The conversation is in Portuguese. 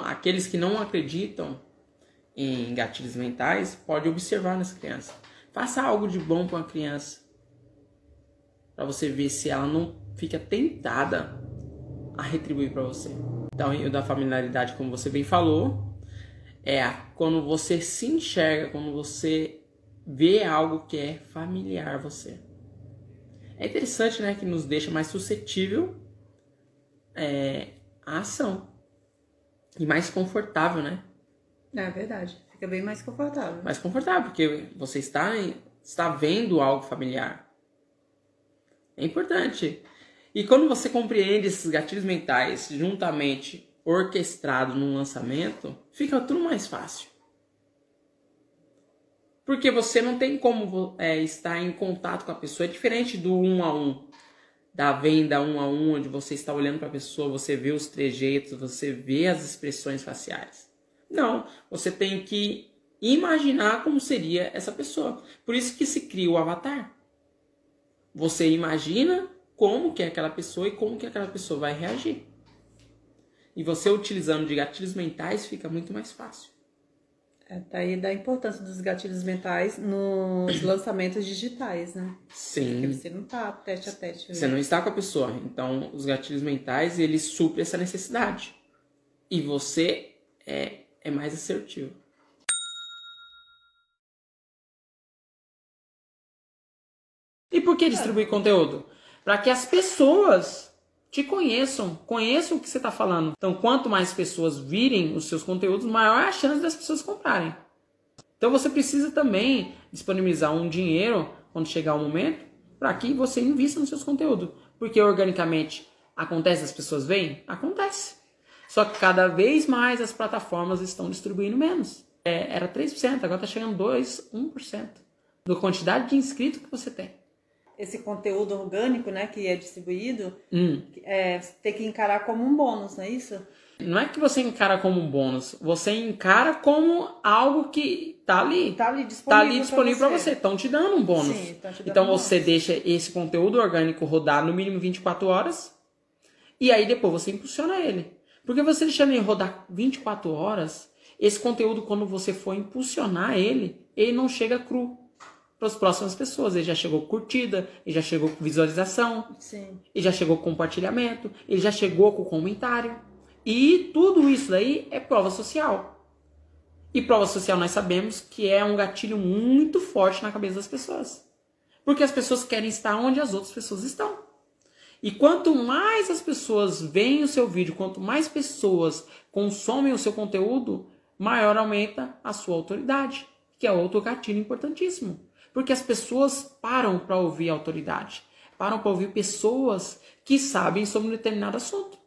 Aqueles que não acreditam em gatilhos mentais, pode observar nas crianças. Faça algo de bom com a criança. Para você ver se ela não fica tentada a retribuir para você. Então, o da familiaridade, como você bem falou, é quando você se enxerga, quando você vê algo que é familiar a você. É interessante, né, que nos deixa mais suscetível é, à ação e mais confortável, né? É verdade. Fica bem mais confortável. Mais confortável, porque você está, está vendo algo familiar. É importante. E quando você compreende esses gatilhos mentais juntamente orquestrado num lançamento, fica tudo mais fácil. Porque você não tem como é, estar em contato com a pessoa. É diferente do um a um, da venda um a um, onde você está olhando para a pessoa, você vê os trejeitos, você vê as expressões faciais. Não, você tem que imaginar como seria essa pessoa. Por isso que se cria o avatar. Você imagina como que é aquela pessoa e como que aquela pessoa vai reagir. E você utilizando de gatilhos mentais fica muito mais fácil. É, tá aí da importância dos gatilhos mentais nos lançamentos digitais, né? Sim. Porque você não tá teste a teste. Você não está com a pessoa. Então, os gatilhos mentais, eles suprem essa necessidade. E você é é mais assertivo. E por que distribuir conteúdo? Para que as pessoas te conheçam, conheçam o que você está falando. Então, quanto mais pessoas virem os seus conteúdos, maior a chance das pessoas comprarem. Então, você precisa também disponibilizar um dinheiro quando chegar o momento para que você invista nos seus conteúdos. Porque organicamente acontece, as pessoas veem? Acontece. Só que cada vez mais as plataformas estão distribuindo menos. É, era 3%, agora está chegando 2%, 1% da quantidade de inscritos que você tem. Esse conteúdo orgânico, né, que é distribuído, hum. é, tem que encarar como um bônus, não é isso? Não é que você encara como um bônus, você encara como algo que tá ali. Tá ali disponível, tá ali disponível para você. Estão te dando um bônus. Sim, te dando então um você bônus. deixa esse conteúdo orgânico rodar no mínimo 24 horas e aí depois você impulsiona ele. Porque você deixando ele rodar 24 horas, esse conteúdo, quando você for impulsionar ele, ele não chega cru para as próximas pessoas. Ele já chegou com curtida, ele já chegou com visualização, Sim. ele já chegou com compartilhamento, ele já chegou com comentário. E tudo isso daí é prova social. E prova social nós sabemos que é um gatilho muito forte na cabeça das pessoas. Porque as pessoas querem estar onde as outras pessoas estão. E quanto mais as pessoas veem o seu vídeo, quanto mais pessoas consomem o seu conteúdo, maior aumenta a sua autoridade, que é outro gatilho importantíssimo. Porque as pessoas param para ouvir a autoridade, param para ouvir pessoas que sabem sobre um determinado assunto.